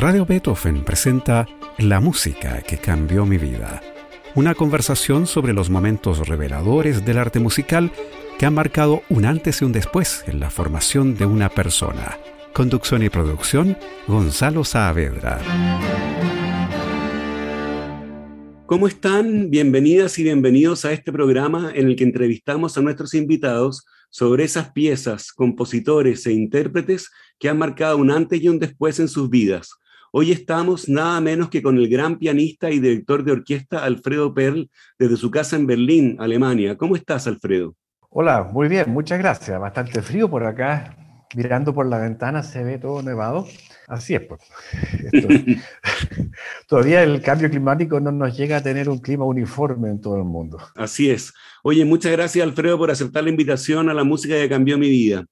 Radio Beethoven presenta La música que cambió mi vida. Una conversación sobre los momentos reveladores del arte musical que han marcado un antes y un después en la formación de una persona. Conducción y producción, Gonzalo Saavedra. ¿Cómo están? Bienvenidas y bienvenidos a este programa en el que entrevistamos a nuestros invitados sobre esas piezas, compositores e intérpretes que han marcado un antes y un después en sus vidas. Hoy estamos nada menos que con el gran pianista y director de orquesta Alfredo Perl desde su casa en Berlín, Alemania. ¿Cómo estás, Alfredo? Hola, muy bien, muchas gracias. Bastante frío por acá. Mirando por la ventana se ve todo nevado. Así es, pues. todavía el cambio climático no nos llega a tener un clima uniforme en todo el mundo. Así es. Oye, muchas gracias, Alfredo, por aceptar la invitación a la música que cambió mi vida.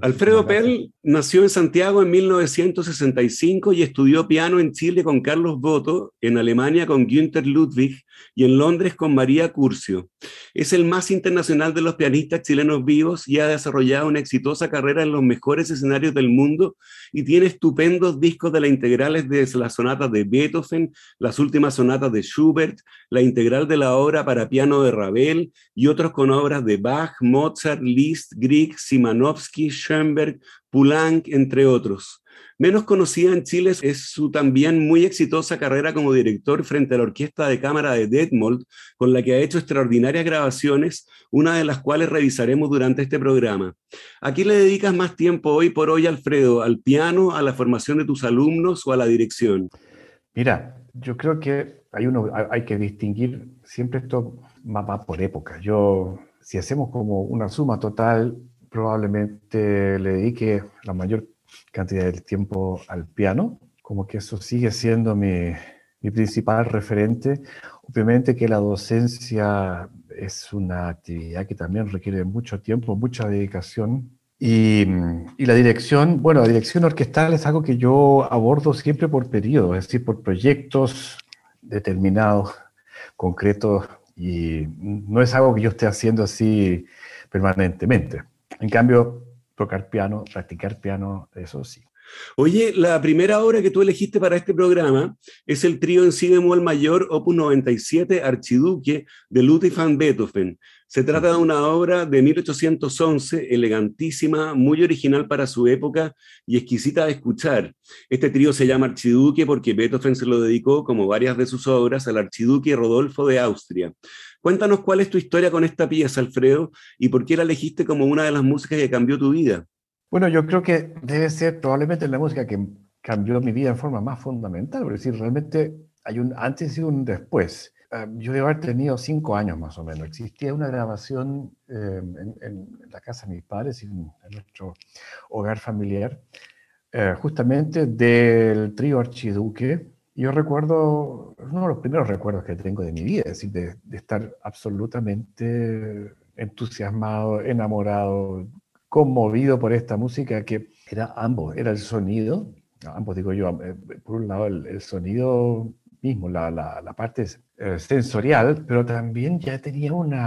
Alfredo Perl nació en Santiago en 1965 y estudió piano en Chile con Carlos Boto, en Alemania con Günther Ludwig y en Londres con María Curcio. Es el más internacional de los pianistas chilenos vivos y ha desarrollado una exitosa carrera en los mejores escenarios del mundo y tiene estupendos discos de las integrales de las sonatas de Beethoven, las últimas sonatas de Schubert, la integral de la obra para piano de Ravel y otros con obras de Bach, Mozart, Liszt, Grieg, Simanovsky, Schoenberg, Poulenc, entre otros. Menos conocida en Chile es su también muy exitosa carrera como director frente a la Orquesta de Cámara de Detmold, con la que ha hecho extraordinarias grabaciones, una de las cuales revisaremos durante este programa. ¿A qué le dedicas más tiempo hoy por hoy, Alfredo? ¿Al piano, a la formación de tus alumnos o a la dirección? Mira, yo creo que hay, uno, hay que distinguir siempre esto va por época. Yo, si hacemos como una suma total, probablemente le dedique la mayor cantidad de tiempo al piano, como que eso sigue siendo mi, mi principal referente. Obviamente que la docencia es una actividad que también requiere mucho tiempo, mucha dedicación. Y, y, la dirección, bueno, la dirección orquestal es algo que yo abordo siempre por periodos, es decir, por proyectos determinados, concretos, y no es algo que yo esté haciendo así permanentemente. En cambio, tocar piano, practicar piano, eso sí. Oye, la primera obra que tú elegiste para este programa es el trío en si bemol mayor, opus 97, Archiduque, de Ludwig van Beethoven. Se trata de una obra de 1811, elegantísima, muy original para su época y exquisita de escuchar. Este trío se llama Archiduque porque Beethoven se lo dedicó, como varias de sus obras, al archiduque Rodolfo de Austria. Cuéntanos cuál es tu historia con esta pieza, Alfredo, y por qué la elegiste como una de las músicas que cambió tu vida. Bueno, yo creo que debe ser probablemente la música que cambió mi vida en forma más fundamental, es decir, realmente hay un antes y un después. Ah, yo debo haber tenido cinco años más o menos. Existía una grabación eh, en, la casa de mis padres, en, nuestro hogar familiar, eh, justamente del trío Archiduque, yo recuerdo, uno de los primeros recuerdos que tengo de mi vida, es decir, de, estar absolutamente entusiasmado, enamorado, conmovido por esta música que era ambos, era el sonido, ambos digo yo, eh, por un lado el, sonido mismo, la, la, parte eh, sensorial, pero también ya tenía una,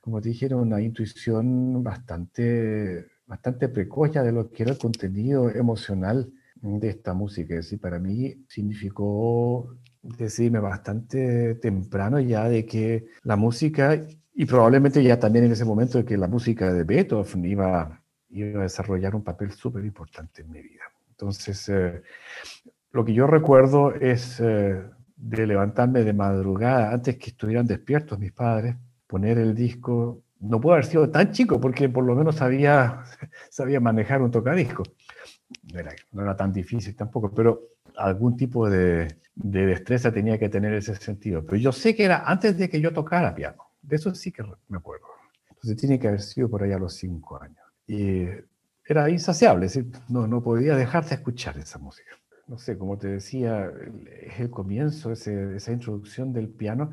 como te dijeron, una intuición bastante, bastante precoz de lo que era el contenido emocional de esta música. Es decir, para mí significó decirme bastante temprano ya de que la música, y probablemente ya también en ese momento de que la música de Beethoven iba, iba a desarrollar un papel súper importante en mi vida. Entonces, eh, lo que yo recuerdo es eh, de levantarme de madrugada, antes que estuvieran despiertos mis padres, poner el disco. No puedo haber sido tan chico porque por lo menos sabía, sabía manejar un tocadisco no era, tan difícil tampoco, pero algún tipo de, de, destreza tenía que tener ese sentido. Pero yo sé que era antes de que yo tocara piano, de eso sí que me acuerdo. Entonces tiene que haber sido por ahí a los cinco años. Y era insaciable, es decir, no, no podía dejar de escuchar esa música. No sé, como te decía, es el comienzo, ese, esa introducción del piano.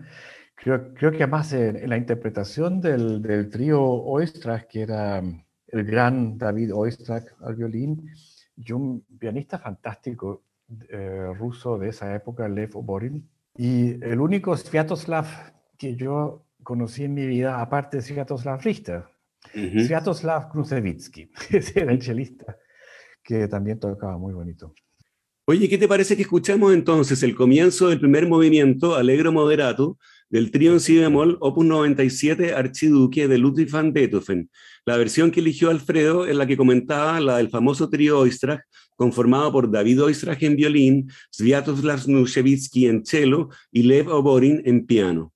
Creo, creo que además en, la interpretación del, del trío Oistrakh, que era el gran David Oistrakh al violín, y un pianista fantástico eh, ruso de esa época, Lev Oborin. Y el único Sviatoslav que yo conocí en mi vida, aparte de Sviatoslav Richter, Sviatoslav Krusevitsky, ese era el chelista que también tocaba muy bonito. Oye, ¿qué te parece que escuchemos entonces el comienzo del primer movimiento, Alegro Moderato, del trío en si bemol, opus 97, Archiduque de Ludwig van Beethoven? La versión que eligió Alfredo es la que comentaba, la del famoso trío Oistrach, conformado por David Oistrach en violín, Sviatoslav Nushevitsky en cello y Lev Oborin en piano.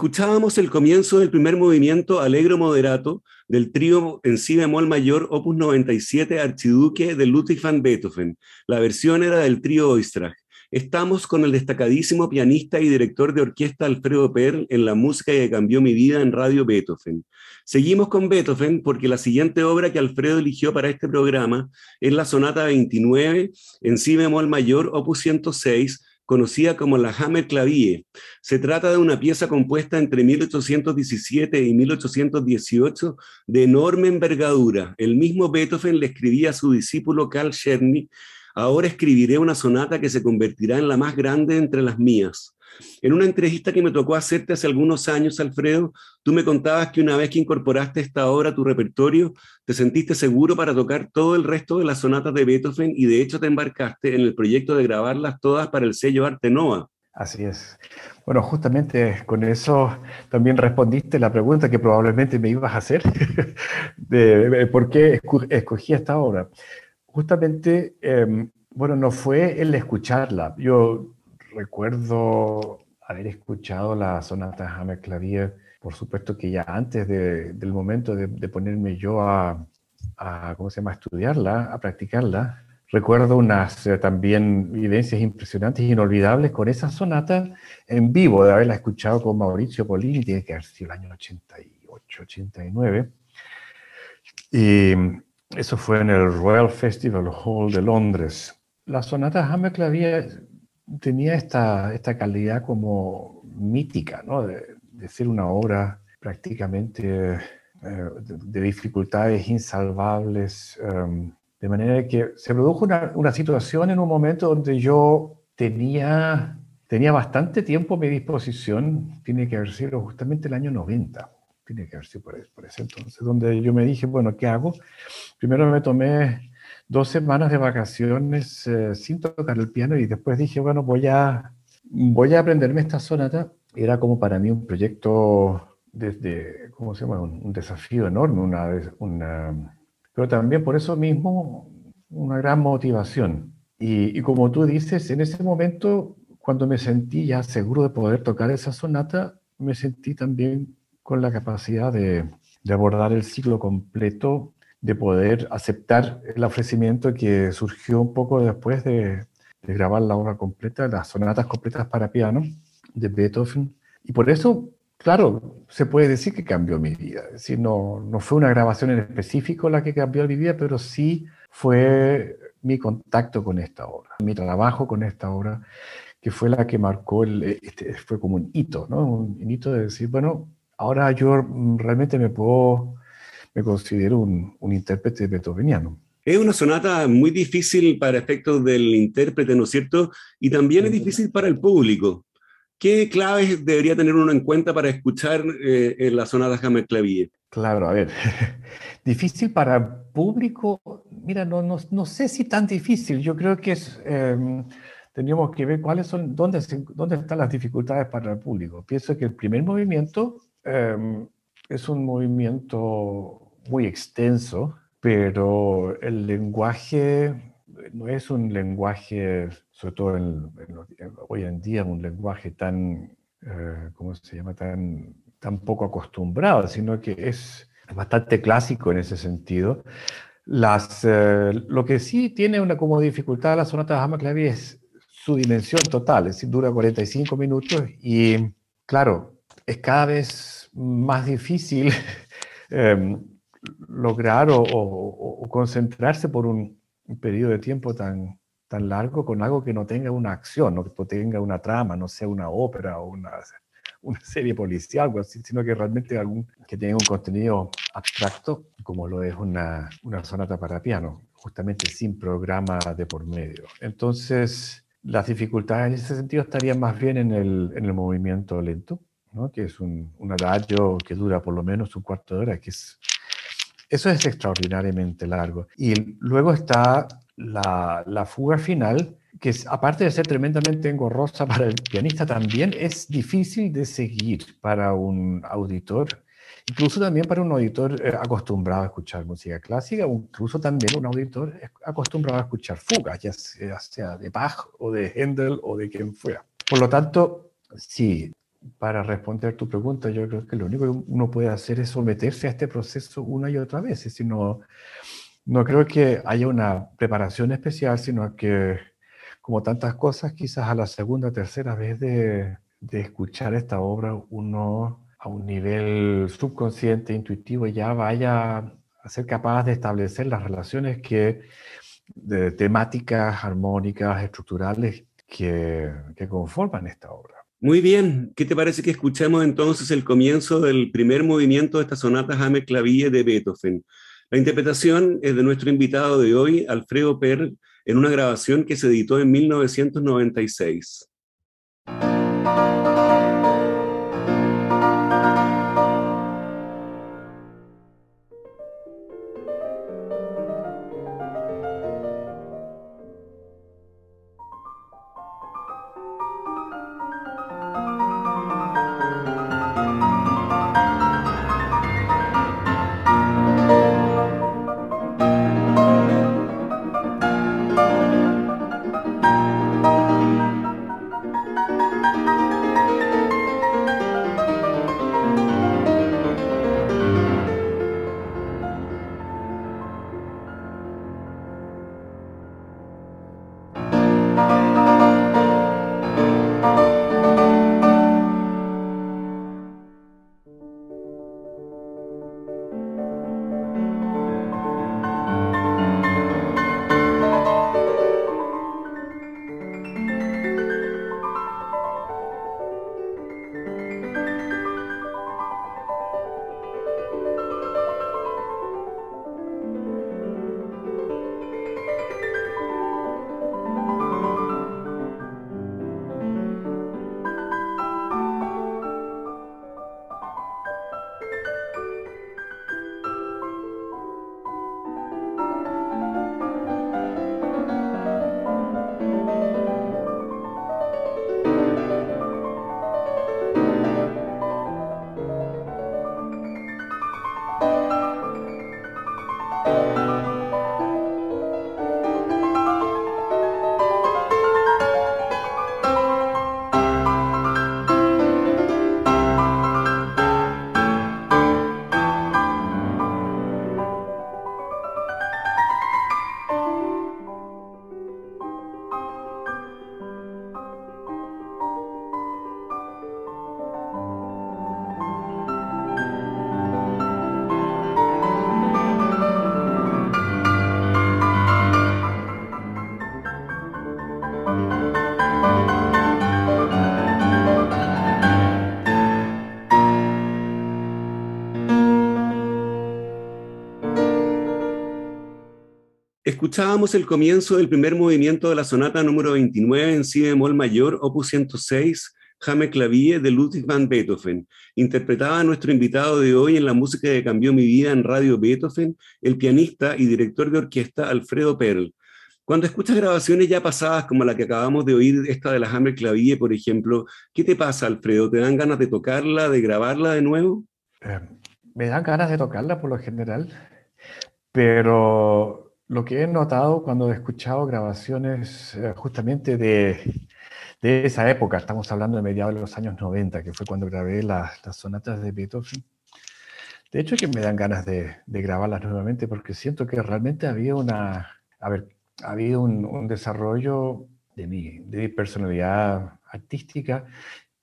Escuchábamos el comienzo del primer movimiento Alegro Moderato del trío en si bemol mayor opus 97 Archiduque de Ludwig van Beethoven. La versión era del trío Oistrach. Estamos con el destacadísimo pianista y director de orquesta Alfredo Perl en la música que cambió mi vida en Radio Beethoven. Seguimos con Beethoven porque la siguiente obra que Alfredo eligió para este programa es la sonata 29 en si bemol mayor opus 106 conocida como la Hammer Clavier. Se trata de una pieza compuesta entre 1817 y 1818 de enorme envergadura. El mismo Beethoven le escribía a su discípulo Carl Czerny, ahora escribiré una sonata que se convertirá en la más grande entre las mías. En una entrevista que me tocó hacerte hace algunos años, Alfredo, tú me contabas que una vez que incorporaste esta obra a tu repertorio, te sentiste seguro para tocar todo el resto de las sonatas de Beethoven y de hecho te embarcaste en el proyecto de grabarlas todas para el sello Arte Nova. Así es. Bueno, justamente con eso también respondiste la pregunta que probablemente me ibas a hacer, de por qué escogí esta obra. Justamente, em, bueno, no fue el escucharla. Yo recuerdo haber escuchado la sonata Hammer Clavier, por supuesto que ya antes del momento de, ponerme yo a, ¿cómo se llama?, estudiarla, a practicarla, recuerdo unas eh, también vivencias impresionantes e inolvidables con esa sonata en vivo, de haberla escuchado con Mauricio Polini, tiene que haber sido el año 88, 89. Y eso fue en el Royal Festival Hall de Londres. La sonata Hammerklavier tenía esta, esta calidad como mítica, ¿no? de, ser una obra prácticamente eh, de, dificultades insalvables. Em, de manera que se produjo una, una, situación en un momento donde yo tenía, tenía bastante tiempo a mi disposición, tiene que haber sido justamente el año 90, tiene que haber sido por, por ese entonces, donde yo me dije, bueno, ¿qué hago? Primero me tomé dos semanas de vacaciones eh, sin tocar el piano y después dije, bueno, voy a, voy a aprenderme esta sonata. Era como para mí un proyecto desde, ¿cómo se llama? Un, un desafío enorme, una, una pero también por eso mismo una gran motivación. Y, como tú dices, en ese momento, cuando me sentí ya seguro de poder tocar esa sonata, me sentí también con la capacidad de, de abordar el ciclo completo, de poder aceptar el ofrecimiento que surgió un poco después de, grabar la obra completa, las sonatas completas para piano de Beethoven. Y por eso Claro, se puede decir que cambió mi vida. Es decir, no, no fue una grabación en específico la que cambió mi vida, pero sí fue mi contacto con esta obra, mi trabajo con esta obra, que fue la que marcó, el, este, fue como un hito, ¿no? Un, hito de decir, bueno, ahora yo realmente me puedo, me considero un, un intérprete beethoveniano. Es una sonata muy difícil para efectos del intérprete, ¿no es cierto? Y también es difícil para el público. ¿Qué claves debería tener uno en cuenta para escuchar eh, en la sonata Hammer-Clavier? Claro, a ver, difícil para el público, mira, no, no, no, sé si tan difícil, yo creo que es, eh, tendríamos que ver cuáles son, dónde, dónde están las dificultades para el público. Pienso que el primer movimiento em, es un movimiento muy extenso, pero el lenguaje no es un lenguaje sobre todo en, hoy en día, un lenguaje tan, eh, ¿cómo se llama?, tan, tan poco acostumbrado, sino que es bastante clásico en ese sentido. Las, eh, lo que sí tiene una como dificultad la sonata de Hammerklavier es su dimensión total, es decir, dura 45 minutos y, claro, es cada vez más difícil em, lograr o, concentrarse por un, periodo de tiempo tan, tan largo con algo que no tenga una acción, no que tenga una trama, no sea una ópera o una, una serie policial, sino que realmente algún, que tenga un contenido abstracto, como lo es una, una sonata para piano, justamente sin programa de por medio. Entonces, las dificultades en ese sentido estarían más bien en el, en el movimiento lento, ¿no? que es un, un adagio que dura por lo menos un cuarto de hora, que es eso es extraordinariamente largo. Y luego está la, fuga final, que es, aparte de ser tremendamente engorrosa para el pianista, también es difícil de seguir para un auditor, incluso también para un auditor eh, acostumbrado a escuchar música clásica, incluso también un auditor acostumbrado a escuchar fugas, ya sea, de Bach o de Händel o de quien fuera. Por lo tanto, sí, para responder tu pregunta, yo creo que lo único que uno puede hacer es someterse a este proceso una y otra vez, si no no creo que haya una preparación especial, sino que, como tantas cosas, quizás a la segunda tercera vez de, escuchar esta obra, uno a un nivel subconsciente, intuitivo, ya vaya a ser capaz de establecer las relaciones que, de temáticas, armónicas, estructurales que, que conforman esta obra. Muy bien, ¿qué te parece que escuchemos entonces el comienzo del primer movimiento de esta sonata James Clavier de Beethoven? La interpretación es de nuestro invitado de hoy, Alfredo Per, en una grabación que se editó en 1996. Escuchábamos el comienzo del primer movimiento de la sonata número 29 en si bemol mayor, opus 106, Jame Clavier de Ludwig van Beethoven. Interpretaba a nuestro invitado de hoy en la música que cambió mi vida en Radio Beethoven, el pianista y director de orquesta Alfredo Perl. Cuando escuchas grabaciones ya pasadas, como la que acabamos de oír, esta de la Hammer Clavier, por ejemplo, ¿qué te pasa, Alfredo? ¿Te dan ganas de tocarla, de grabarla de nuevo? Eh, me dan ganas de tocarla por lo general, pero lo que he notado cuando he escuchado grabaciones eh, justamente de, de esa época, estamos hablando de mediados de los años 90, que fue cuando grabé las, las sonatas de Beethoven. De hecho, que me dan ganas de, de, grabarlas nuevamente porque siento que realmente había una, a ver, había un, un desarrollo de mi, de mi personalidad artística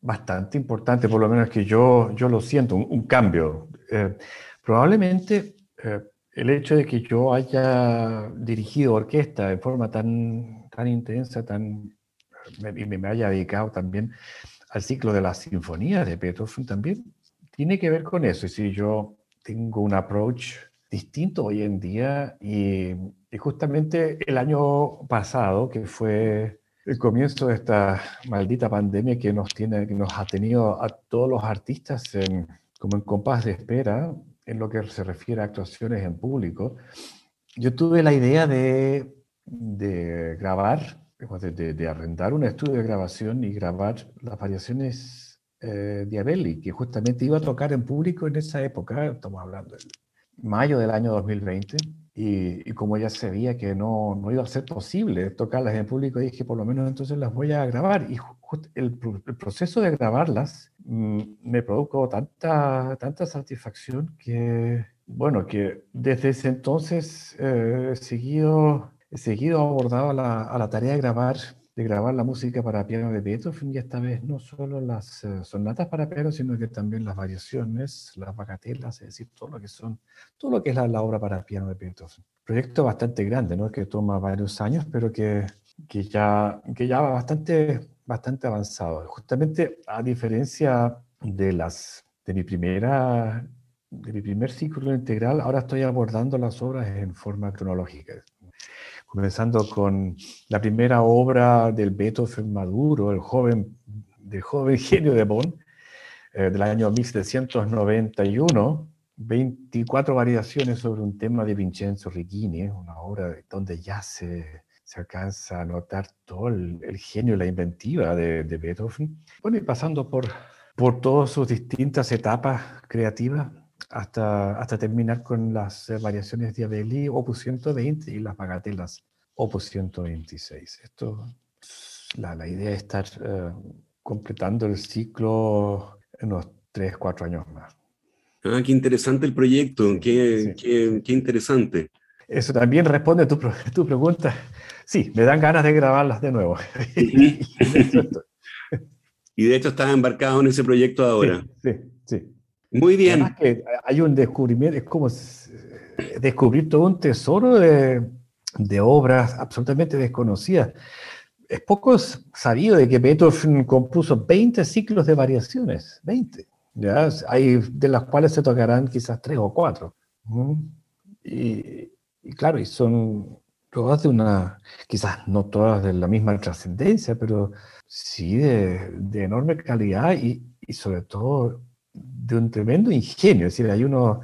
bastante importante, por lo menos que yo, yo lo siento, un, un cambio. Eh, probablemente eh, el hecho de que yo haya dirigido orquesta de forma tan, tan intensa, tan y me, me haya dedicado también al ciclo de las sinfonías de Beethoven también tiene que ver con eso. Es decir, yo tengo un approach distinto hoy en día y, justamente el año pasado, que fue el comienzo de esta maldita pandemia que nos, tiene, que nos ha tenido a todos los artistas en, como en compás de espera en lo que se refiere a actuaciones en público, yo tuve la idea de, grabar de, arrendar un estudio de grabación y grabar las variaciones eh, de Abelli, que justamente iba a tocar en público en esa época, estamos hablando de mayo del año 2020, y, y como ya se veía que no, no, iba a ser posible tocarlas en público, dije, por lo menos entonces las voy a grabar. Y el, el, proceso de grabarlas mmm, me produjo tanta, tanta satisfacción que, bueno, que desde ese entonces eh, he seguido seguido abordado la, a la, tarea de grabar, de grabar la música para piano de Beethoven y esta vez no solo las uh, sonatas para piano, sino que también las variaciones, las bagatelas, es decir, todo lo que son, todo lo que es la, la obra para piano de Beethoven. Proyecto bastante grande, ¿no? Que toma varios años, pero que, que ya, que ya va bastante, bastante avanzado. Justamente a diferencia de las de mi primera de mi primer ciclo integral, ahora estoy abordando las obras en forma cronológica comenzando con la primera obra del Beethoven maduro, el joven, del joven genio de Bonn, eh, del año 1791, 24 variaciones sobre un tema de Vincenzo Righini, una obra donde ya se, alcanza a notar todo el, el genio y la inventiva de, de, Beethoven. Bueno, y pasando por, por todas sus distintas etapas creativas, hasta, hasta terminar con las eh, variaciones de Abeli, opus 120, y las bagatelas, opus 126. Esto, la, la idea es estar uh, completando el ciclo en unos 3, 4 años más. Ah, qué interesante el proyecto, qué, sí, qué, sí. qué interesante. Eso también responde a tu, tu, pregunta. Sí, me dan ganas de grabarlas de nuevo. y de hecho estás embarcado en ese proyecto ahora. Sí, sí. sí. Muy bien. Además que hay un descubrimiento, es como descubrir todo un tesoro de, de obras absolutamente desconocidas. Es poco sabido de que Beethoven compuso 20 ciclos de variaciones, 20. ¿ya? Hay de las cuales se tocarán quizás tres o cuatro. Y, y claro, y son todas de una, quizás no todas de la misma trascendencia, pero sí de, de enorme calidad y, y sobre todo de un tremendo ingenio, es decir, hay uno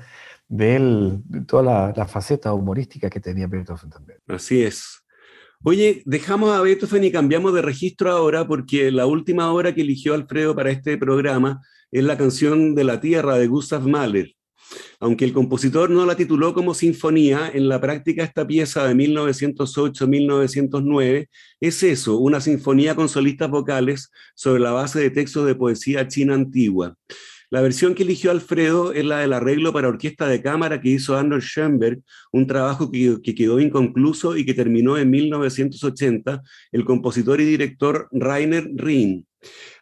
ve el, toda la, la, faceta humorística que tenía Beethoven también. Así es. Oye, dejamos a Beethoven y cambiamos de registro ahora porque la última obra que eligió Alfredo para este programa es la canción de la Tierra de Gustav Mahler. Aunque el compositor no la tituló como sinfonía, en la práctica esta pieza de 1908-1909 es eso, una sinfonía con solistas vocales sobre la base de textos de poesía china antigua. La versión que eligió Alfredo es la del arreglo para orquesta de cámara que hizo Arnold Schoenberg, un trabajo que, que, quedó inconcluso y que terminó en 1980 el compositor y director Rainer Rinn.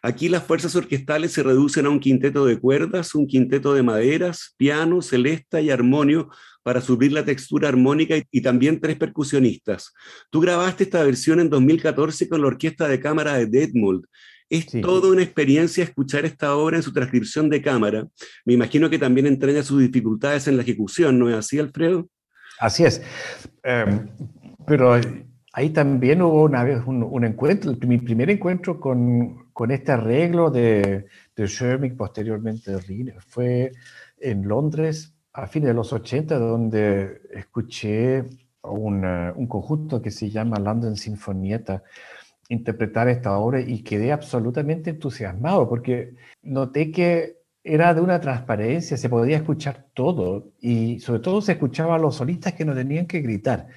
Aquí las fuerzas orquestales se reducen a un quinteto de cuerdas, un quinteto de maderas, piano, celesta y armonio para subir la textura armónica y, y, también tres percusionistas. Tú grabaste esta versión en 2014 con la orquesta de cámara de Detmold es sí. toda una experiencia escuchar esta obra en su transcripción de cámara. Me imagino que también entraña sus dificultades en la ejecución, ¿no es así, Alfredo? Así es. Eh, pero ahí también hubo una vez un, encuentro, mi primer encuentro con, con este arreglo de, de posteriormente de Rin, fue en Londres a fines de los 80, donde escuché un, un conjunto que se llama London Sinfonietta interpretar esta obra y quedé absolutamente entusiasmado porque noté que era de una transparencia, se podía escuchar todo y sobre todo se escuchaba a los solistas que no tenían que gritar.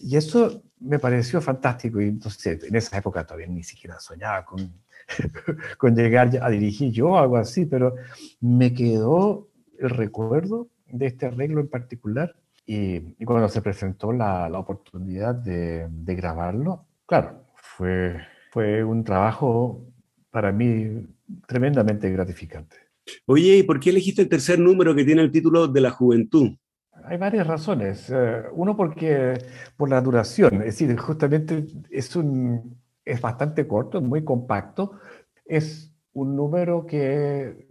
Y eso me pareció fantástico y entonces en esa época todavía ni siquiera soñaba con, con llegar a dirigir yo algo así, pero me quedó el recuerdo de este arreglo en particular y, cuando se presentó la, la oportunidad de, de, grabarlo, claro, fue, fue un trabajo para mí tremendamente gratificante. Oye, ¿y por qué elegiste el tercer número que tiene el título de la juventud? Hay varias razones. Eh, uno porque por la duración, es decir, justamente es, un, es bastante corto, es muy compacto. Es un número que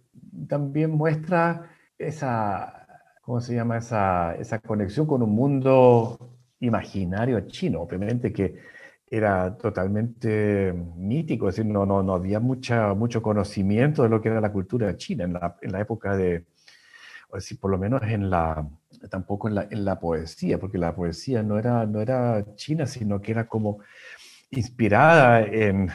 también muestra esa, ¿cómo se llama? Esa, esa conexión con un mundo imaginario chino. Obviamente que era totalmente mítico, es decir, no, no, no había mucha, mucho conocimiento de lo que era la cultura china en la, en la época de, o decir, por lo menos en la, tampoco en la, en la, poesía, porque la poesía no era, no era china, sino que era como inspirada en,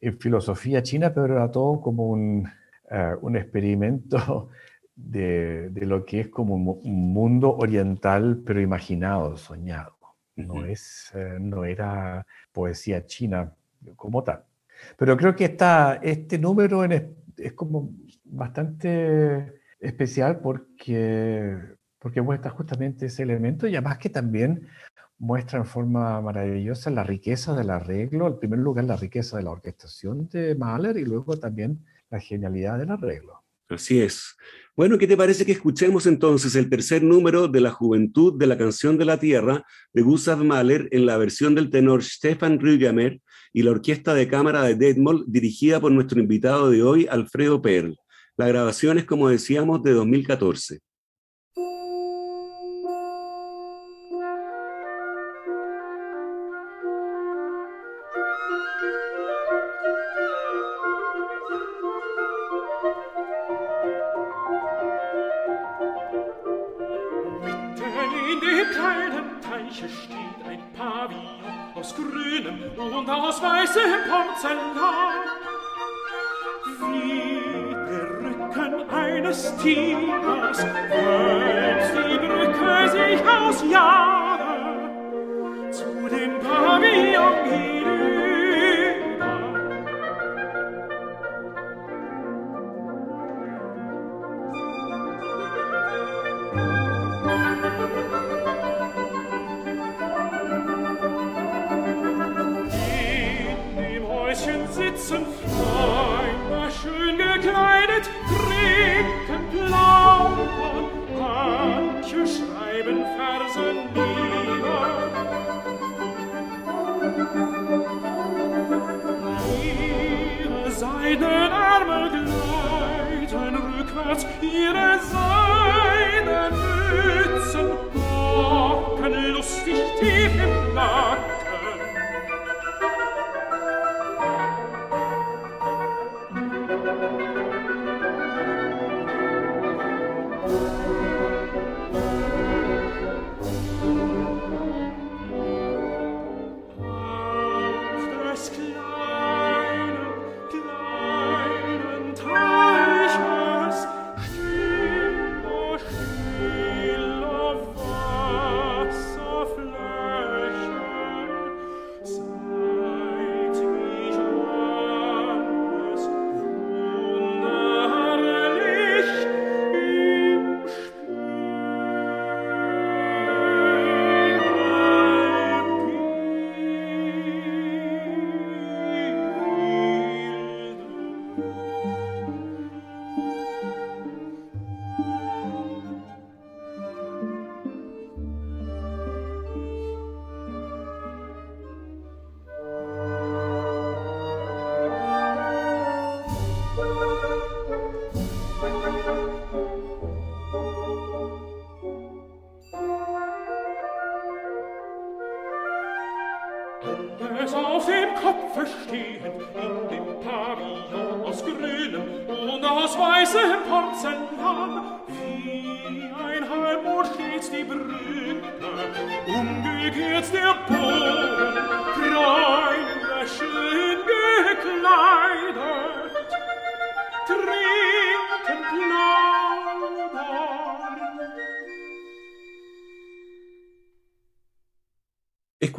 en filosofía china, pero era todo como un, uh, un experimento de, de, lo que es como un mundo oriental, pero imaginado, soñado. No, es, eh, no era poesía china como tal. Pero creo que esta, este número es como bastante especial porque, porque muestra justamente ese elemento y además que también muestra en forma maravillosa la riqueza del arreglo, en primer lugar la riqueza de la orquestación de Mahler y luego también la genialidad del arreglo. Así es. Bueno, ¿qué te parece que escuchemos entonces el tercer número de la juventud de la canción de la tierra de Gustav Mahler en la versión del tenor Stefan Rügamer y la orquesta de cámara de Detmold dirigida por nuestro invitado de hoy, Alfredo Perl? La grabación es, como decíamos, de 2014. meines Tieres, selbst die Brücke sich aus Jahr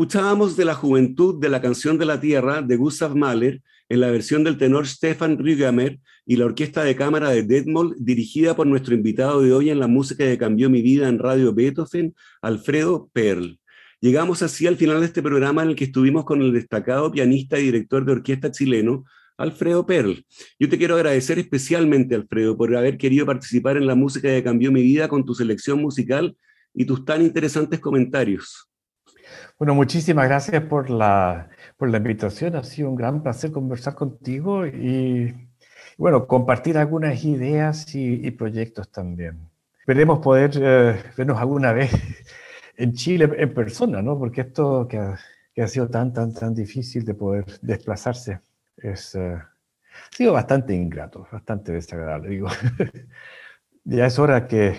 Escuchábamos de la juventud de la canción de la tierra de Gustav Mahler en la versión del tenor Stefan Rügamer y la orquesta de cámara de Detmold, dirigida por nuestro invitado de hoy en la música que cambió mi vida en Radio Beethoven, Alfredo Perl. Llegamos así al final de este programa en el que estuvimos con el destacado pianista y director de orquesta chileno, Alfredo Perl. Yo te quiero agradecer especialmente, Alfredo, por haber querido participar en la música que cambió mi vida con tu selección musical y tus tan interesantes comentarios. Bueno, muchísimas gracias por la, por la invitación. Ha sido un gran placer conversar contigo y, bueno, compartir algunas ideas y, proyectos también. Esperemos poder eh, vernos alguna vez en Chile en persona, ¿no? Porque esto que ha, que ha sido tan, tan, tan difícil de poder desplazarse es, eh, ha sido bastante ingrato, bastante desagradable, digo. ya es hora que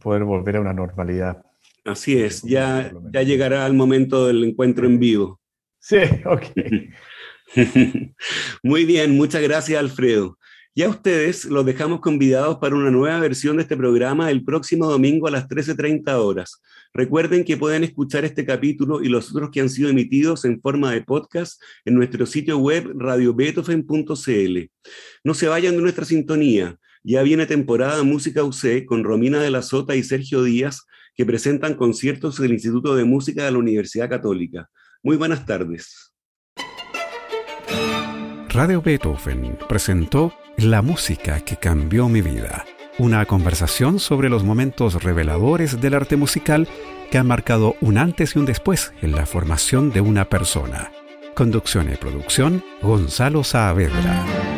poder volver a una normalidad Así es, ya, ya llegará el momento del encuentro en vivo. Sí, ok. Muy bien, muchas gracias Alfredo. Ya ustedes los dejamos convidados para una nueva versión de este programa el próximo domingo a las 13.30 horas. Recuerden que pueden escuchar este capítulo y los otros que han sido emitidos en forma de podcast en nuestro sitio web radiobeethoven.cl. No se vayan de nuestra sintonía. Ya viene temporada Música UC con Romina de la Sota y Sergio Díaz que presentan conciertos del Instituto de Música de la Universidad Católica. Muy buenas tardes. Radio Beethoven presentó La música que cambió mi vida, una conversación sobre los momentos reveladores del arte musical que han marcado un antes y un después en la formación de una persona. Conducción y producción, Gonzalo Saavedra.